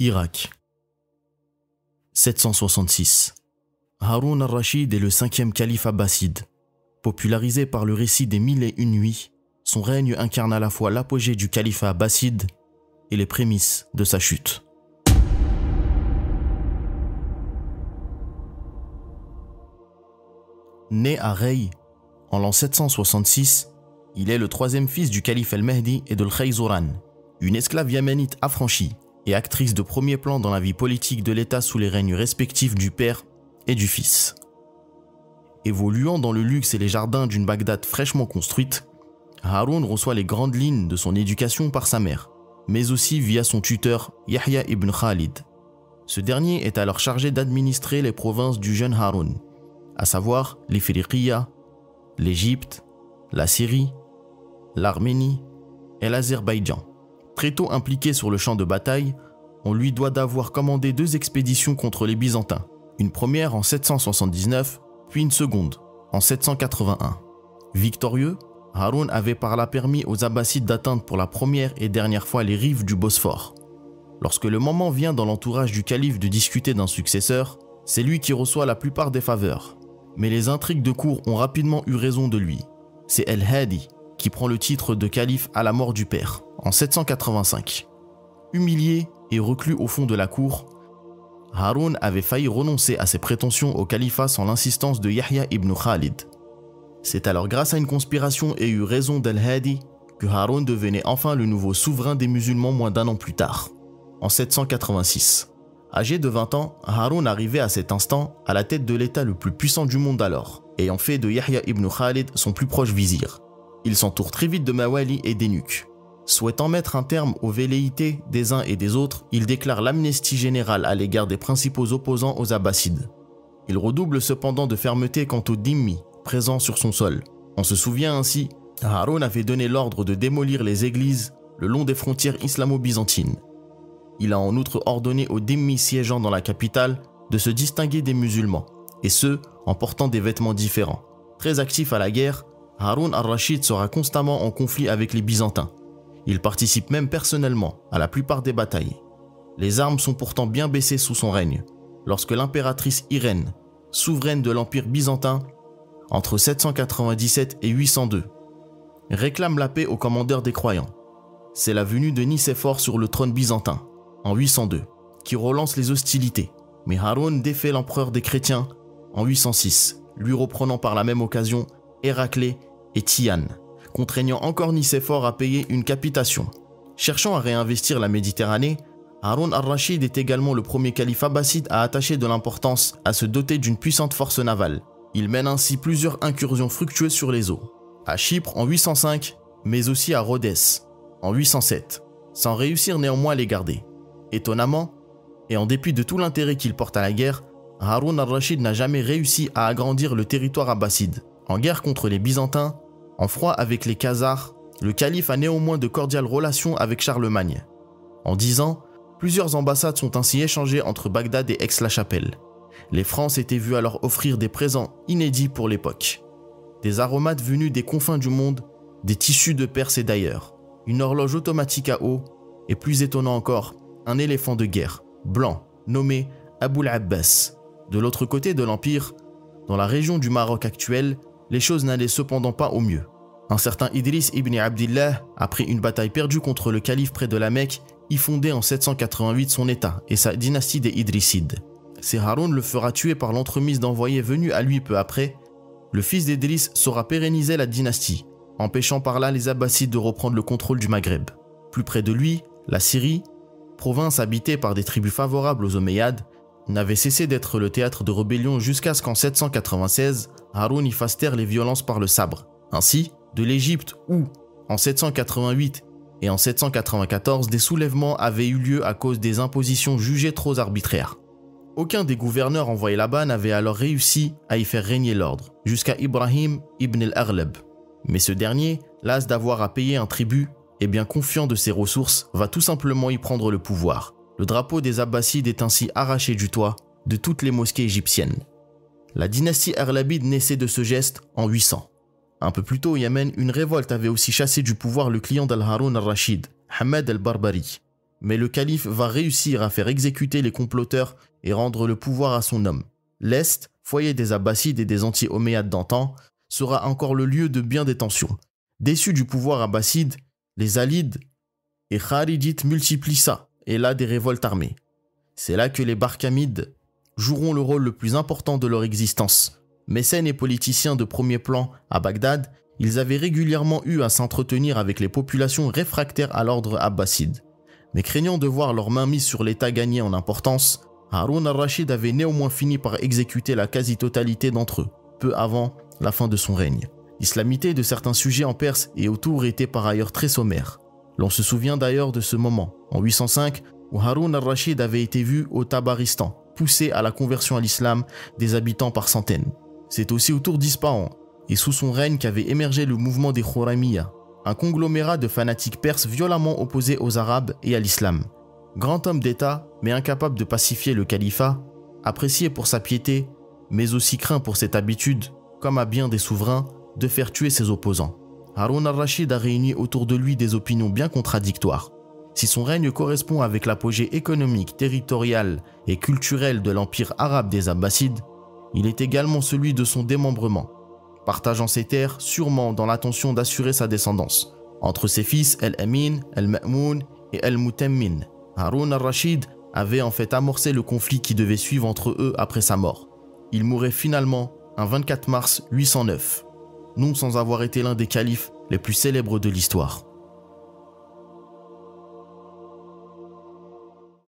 Irak 766 Haroun al-Rachid est le cinquième calife abbasside. Popularisé par le récit des mille et une nuits, son règne incarne à la fois l'apogée du califat abbasside et les prémices de sa chute. Né à Rey en l'an 766, il est le troisième fils du calife El-Mahdi et de l'Khayzouran, une esclave yéménite affranchie et actrice de premier plan dans la vie politique de l'État sous les règnes respectifs du père et du fils. Évoluant dans le luxe et les jardins d'une Bagdad fraîchement construite, Haroun reçoit les grandes lignes de son éducation par sa mère, mais aussi via son tuteur Yahya ibn Khalid. Ce dernier est alors chargé d'administrer les provinces du jeune Haroun, à savoir les Firiqiya, l'Égypte, la Syrie, l'Arménie et l'Azerbaïdjan. Très tôt impliqué sur le champ de bataille, on lui doit d'avoir commandé deux expéditions contre les Byzantins, une première en 779, puis une seconde en 781. Victorieux, Haroun avait par là permis aux Abbassides d'atteindre pour la première et dernière fois les rives du Bosphore. Lorsque le moment vient dans l'entourage du calife de discuter d'un successeur, c'est lui qui reçoit la plupart des faveurs. Mais les intrigues de cour ont rapidement eu raison de lui. C'est El-Hadi qui prend le titre de calife à la mort du père, en 785. Humilié et reclus au fond de la cour, Haroun avait failli renoncer à ses prétentions au califat sans l'insistance de Yahya ibn Khalid. C'est alors grâce à une conspiration et eu raison d'Al-Hadi que Haroun devenait enfin le nouveau souverain des musulmans moins d'un an plus tard, en 786. Âgé de 20 ans, Haroun arrivait à cet instant à la tête de l'État le plus puissant du monde alors, ayant fait de Yahya ibn Khalid son plus proche vizir. Il s'entoure très vite de Mawali et d'Enuq. Souhaitant mettre un terme aux velléités des uns et des autres, il déclare l'amnistie générale à l'égard des principaux opposants aux Abbassides. Il redouble cependant de fermeté quant aux dhimmi, présents sur son sol. On se souvient ainsi, Haroun avait donné l'ordre de démolir les églises le long des frontières islamo-byzantines. Il a en outre ordonné aux dhimmi siégeant dans la capitale de se distinguer des musulmans, et ce, en portant des vêtements différents. Très actif à la guerre, Haroun al-Rashid sera constamment en conflit avec les Byzantins. Il participe même personnellement à la plupart des batailles. Les armes sont pourtant bien baissées sous son règne, lorsque l'impératrice Irène, souveraine de l'Empire byzantin, entre 797 et 802, réclame la paix au commandeur des croyants. C'est la venue de Nicéphore sur le trône byzantin, en 802, qui relance les hostilités, mais Haroun défait l'empereur des chrétiens en 806, lui reprenant par la même occasion Héraclée et Tian, contraignant encore Nicéphore à payer une capitation. Cherchant à réinvestir la Méditerranée, Haroun al-Rashid est également le premier calife abbasside à attacher de l'importance à se doter d'une puissante force navale. Il mène ainsi plusieurs incursions fructueuses sur les eaux. À Chypre en 805, mais aussi à Rhodes en 807, sans réussir néanmoins à les garder. Étonnamment, et en dépit de tout l'intérêt qu'il porte à la guerre, Haroun al-Rashid n'a jamais réussi à agrandir le territoire abbasside. En guerre contre les Byzantins, en froid avec les Khazars, le calife a néanmoins de cordiales relations avec Charlemagne. En dix ans, plusieurs ambassades sont ainsi échangées entre Bagdad et Aix-la-Chapelle. Les Francs étaient vus alors offrir des présents inédits pour l'époque. Des aromates venus des confins du monde, des tissus de Perse et d'ailleurs, une horloge automatique à eau, et plus étonnant encore, un éléphant de guerre, blanc, nommé Aboul Abbas. De l'autre côté de l'Empire, dans la région du Maroc actuel, les choses n'allaient cependant pas au mieux. Un certain Idris ibn Abdillah, après une bataille perdue contre le calife près de la Mecque, y fondait en 788 son état et sa dynastie des Idrissides. C'est Haroun le fera tuer par l'entremise d'envoyés venus à lui peu après. Le fils d'Idris saura pérenniser la dynastie, empêchant par là les Abbassides de reprendre le contrôle du Maghreb. Plus près de lui, la Syrie, province habitée par des tribus favorables aux Omeyyades, n'avait cessé d'être le théâtre de rébellions jusqu'à ce qu'en 796, Haroun y fasse les violences par le sabre. Ainsi, de l'Égypte où, en 788 et en 794, des soulèvements avaient eu lieu à cause des impositions jugées trop arbitraires. Aucun des gouverneurs envoyés là-bas n'avait alors réussi à y faire régner l'ordre, jusqu'à Ibrahim ibn al-Aghlab. Mais ce dernier, las d'avoir à payer un tribut, et bien confiant de ses ressources, va tout simplement y prendre le pouvoir. Le drapeau des Abbassides est ainsi arraché du toit de toutes les mosquées égyptiennes. La dynastie Arlabide naissait de ce geste en 800. Un peu plus tôt au Yémen, une révolte avait aussi chassé du pouvoir le client d'Al-Haroun al-Rashid, Hamad al-Barbari. mais le calife va réussir à faire exécuter les comploteurs et rendre le pouvoir à son homme. L'Est, foyer des Abbassides et des anti-Omeyyades d'antan, sera encore le lieu de bien des tensions. Déçus du pouvoir abbasside, les Alides et Kharijites multiplient ça, et là des révoltes armées. C'est là que les Barkamides joueront le rôle le plus important de leur existence. Mécènes et politiciens de premier plan à Bagdad, ils avaient régulièrement eu à s'entretenir avec les populations réfractaires à l'ordre abbasside. Mais craignant de voir leur main mise sur l'État gagner en importance, Haroun al-Rashid avait néanmoins fini par exécuter la quasi-totalité d'entre eux, peu avant la fin de son règne. L'islamité de certains sujets en Perse et autour était par ailleurs très sommaire. L'on se souvient d'ailleurs de ce moment, en 805, où Haroun al-Rashid avait été vu au Tabaristan, poussé à la conversion à l'islam des habitants par centaines. C'est aussi autour d'Ispahan et sous son règne qu'avait émergé le mouvement des Khuramiya, un conglomérat de fanatiques perses violemment opposés aux Arabes et à l'islam. Grand homme d'État, mais incapable de pacifier le califat, apprécié pour sa piété, mais aussi craint pour cette habitude, comme à bien des souverains, de faire tuer ses opposants. Haroun al-Rashid a réuni autour de lui des opinions bien contradictoires. Si son règne correspond avec l'apogée économique, territorial et culturel de l'empire arabe des Abbassides, il est également celui de son démembrement, partageant ses terres sûrement dans l'intention d'assurer sa descendance. Entre ses fils El-Amin, El-Ma'moun et El-Mutammin, Haroun al-Rashid avait en fait amorcé le conflit qui devait suivre entre eux après sa mort. Il mourrait finalement un 24 mars 809, non sans avoir été l'un des califes les plus célèbres de l'histoire.